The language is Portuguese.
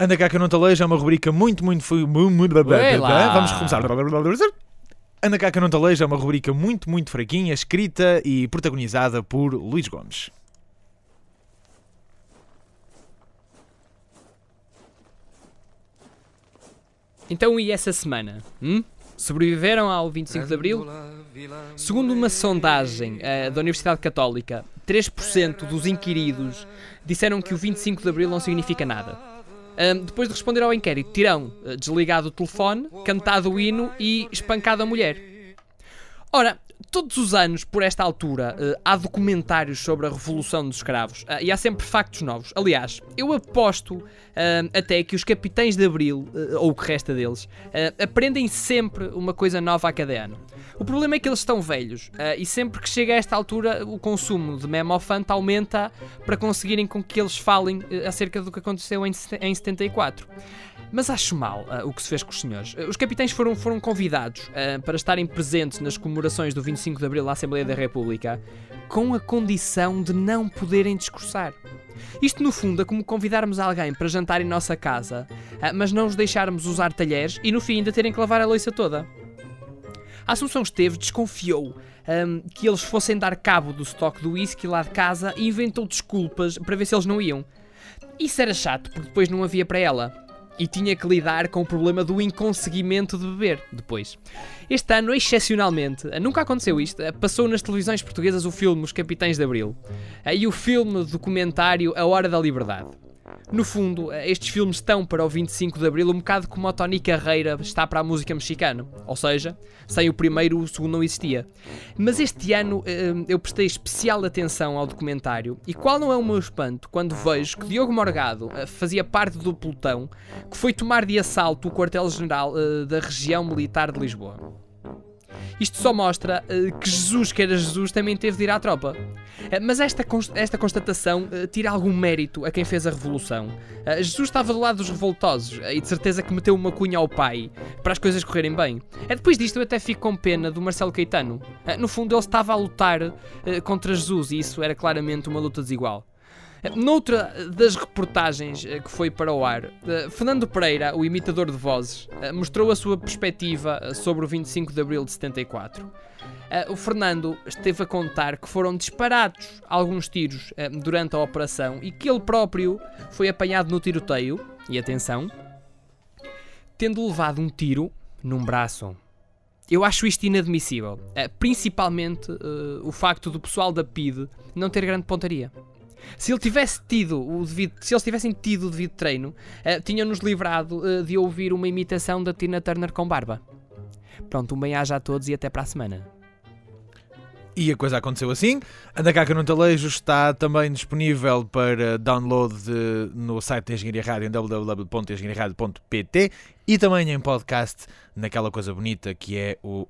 Anda cá que eu não te alejo é uma rubrica muito, muito. fu- mu- mu- Ué lá. Vamos começar. Anda cá que eu não te alejo é uma rubrica muito, muito fraquinha, escrita e protagonizada por Luís Gomes. Então, e essa semana? hum? Sobreviveram ao 25 de Abril? Segundo uma sondagem eh, da Universidade Católica, 3% dos inquiridos disseram que o 25 de Abril não significa nada. Ahm, depois de responder ao inquérito, terão eh, desligado o telefone, cantado o hino e espancado a mulher. Ora, todos os anos, por esta altura, eh, há documentários sobre a Revolução dos Escravos ah, e há sempre factos novos. Aliás, eu aposto ah, até que os capitães de Abril, eh, ou o que resta deles, aprendem sempre uma coisa nova a cada ano. O problema é que eles estão velhos e sempre que chega a esta altura o consumo de memofante aumenta para conseguirem com que eles falem eh, acerca do que aconteceu em, se- em 74. Mas acho mal o que se fez com os senhores. Os capitães foram, foram convidados para estarem presentes nas comemorações do 25 de Abril à Assembleia da República com a condição de não poderem discursar. Isto, no fundo, é como convidarmos alguém para jantar em nossa casa, ah, mas não os deixarmos usar talheres e, no fim, ainda terem que lavar a louça toda. A Assunção Esteves desconfiou ahm, que eles fossem dar cabo do estoque do whisky lá de casa e inventou desculpas para ver se eles não iam. Isso era chato, porque depois não havia para ela. E tinha que lidar com o problema do inconseguimento de beber depois. Este ano, excepcionalmente, nunca aconteceu isto, passou nas televisões portuguesas o filme Os Capitães de Abril e o filme documentário A Hora da Liberdade. No fundo, eh, estes filmes estão para o 25 de Abril um bocado como o Tony Carreira está para a música mexicana. Ou seja, sem o primeiro, o segundo não existia. Mas este ano eh, eu prestei especial atenção ao documentário e qual não é o meu espanto quando vejo que Diogo Morgado eh, fazia parte do pelotão que foi tomar de assalto o quartel-general da região militar de Lisboa. Isto só mostra eh, que Jesus, que era Jesus, também teve de ir à tropa. Eh, mas esta, cons- esta constatação eh, tira algum mérito a quem fez a revolução. Jesus estava do lado dos revoltosos e de certeza que meteu uma cunha ao pai para as coisas correrem bem. Eh, depois disto eu até fico com pena do Marcelo Caetano. No fundo ele estava a lutar contra Jesus e isso era claramente uma luta desigual. Noutra das reportagens eh, que foi para o ar, eh, Fernando Pereira, o imitador de vozes, eh, mostrou a sua perspectiva sobre o 25 de abril de 74. Eh, O Fernando esteve a contar que foram disparados alguns tiros durante a operação e que ele próprio foi apanhado no tiroteio, e atenção, tendo levado um tiro num braço. Eu acho isto inadmissível, principalmente o facto do pessoal da PIDE não ter grande pontaria. Se ele tivesse tido o devido, se eles tivessem tido o devido treino, eh, tinham-nos livrado eh, de ouvir uma imitação da Tina Turner com barba. Pronto, um bem-aja a todos e até para a semana. E a coisa aconteceu assim. Anda cá que não te alejo está também disponível para download no site da Engenharia Rádio em www.engenhariaradio.pt e também em podcast naquela coisa bonita que é o